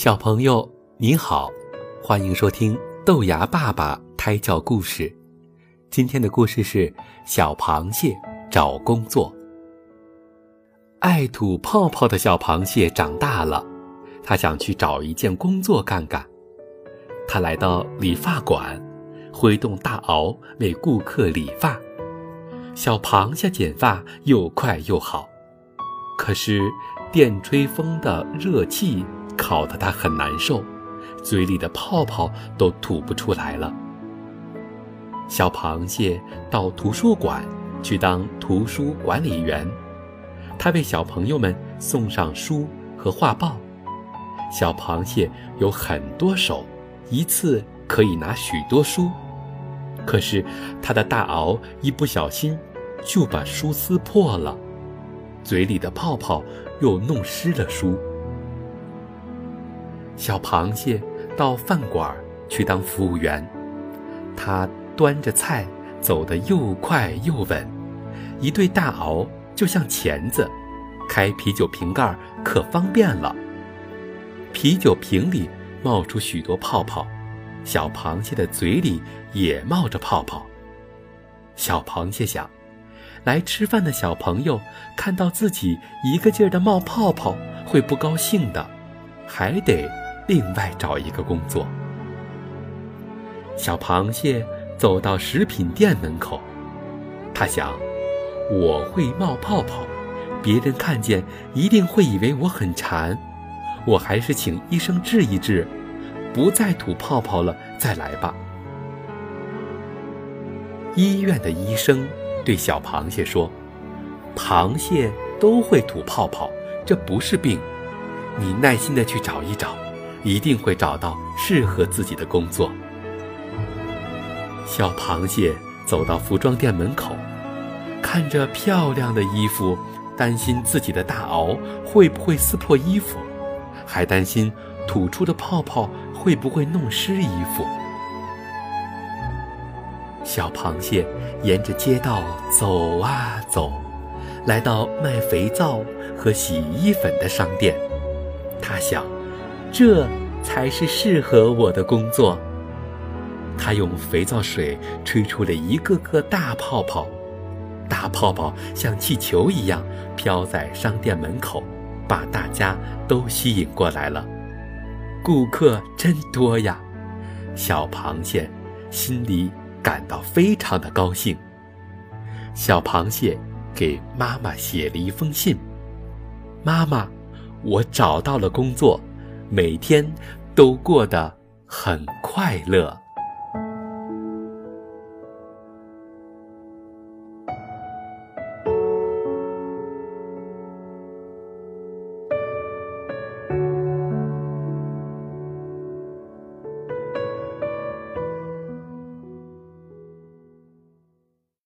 小朋友你好，欢迎收听豆芽爸爸胎教故事。今天的故事是小螃蟹找工作。爱吐泡泡的小螃蟹长大了，他想去找一件工作干干。他来到理发馆，挥动大螯为顾客理发。小螃蟹剪发又快又好，可是电吹风的热气。烤得他很难受，嘴里的泡泡都吐不出来了。小螃蟹到图书馆去当图书管理员，他为小朋友们送上书和画报。小螃蟹有很多手，一次可以拿许多书，可是它的大螯一不小心就把书撕破了，嘴里的泡泡又弄湿了书。小螃蟹到饭馆去当服务员，它端着菜走得又快又稳，一对大螯就像钳子，开啤酒瓶盖可方便了。啤酒瓶里冒出许多泡泡，小螃蟹的嘴里也冒着泡泡。小螃蟹想，来吃饭的小朋友看到自己一个劲儿的冒泡泡，会不高兴的，还得。另外找一个工作。小螃蟹走到食品店门口，他想：我会冒泡泡，别人看见一定会以为我很馋。我还是请医生治一治，不再吐泡泡了，再来吧。医院的医生对小螃蟹说：“螃蟹都会吐泡泡，这不是病，你耐心的去找一找。”一定会找到适合自己的工作。小螃蟹走到服装店门口，看着漂亮的衣服，担心自己的大螯会不会撕破衣服，还担心吐出的泡泡会不会弄湿衣服。小螃蟹沿着街道走啊走，来到卖肥皂和洗衣粉的商店，他想。这才是适合我的工作。他用肥皂水吹出了一个个大泡泡，大泡泡像气球一样飘在商店门口，把大家都吸引过来了。顾客真多呀！小螃蟹心里感到非常的高兴。小螃蟹给妈妈写了一封信：“妈妈，我找到了工作。”每天都过得很快乐。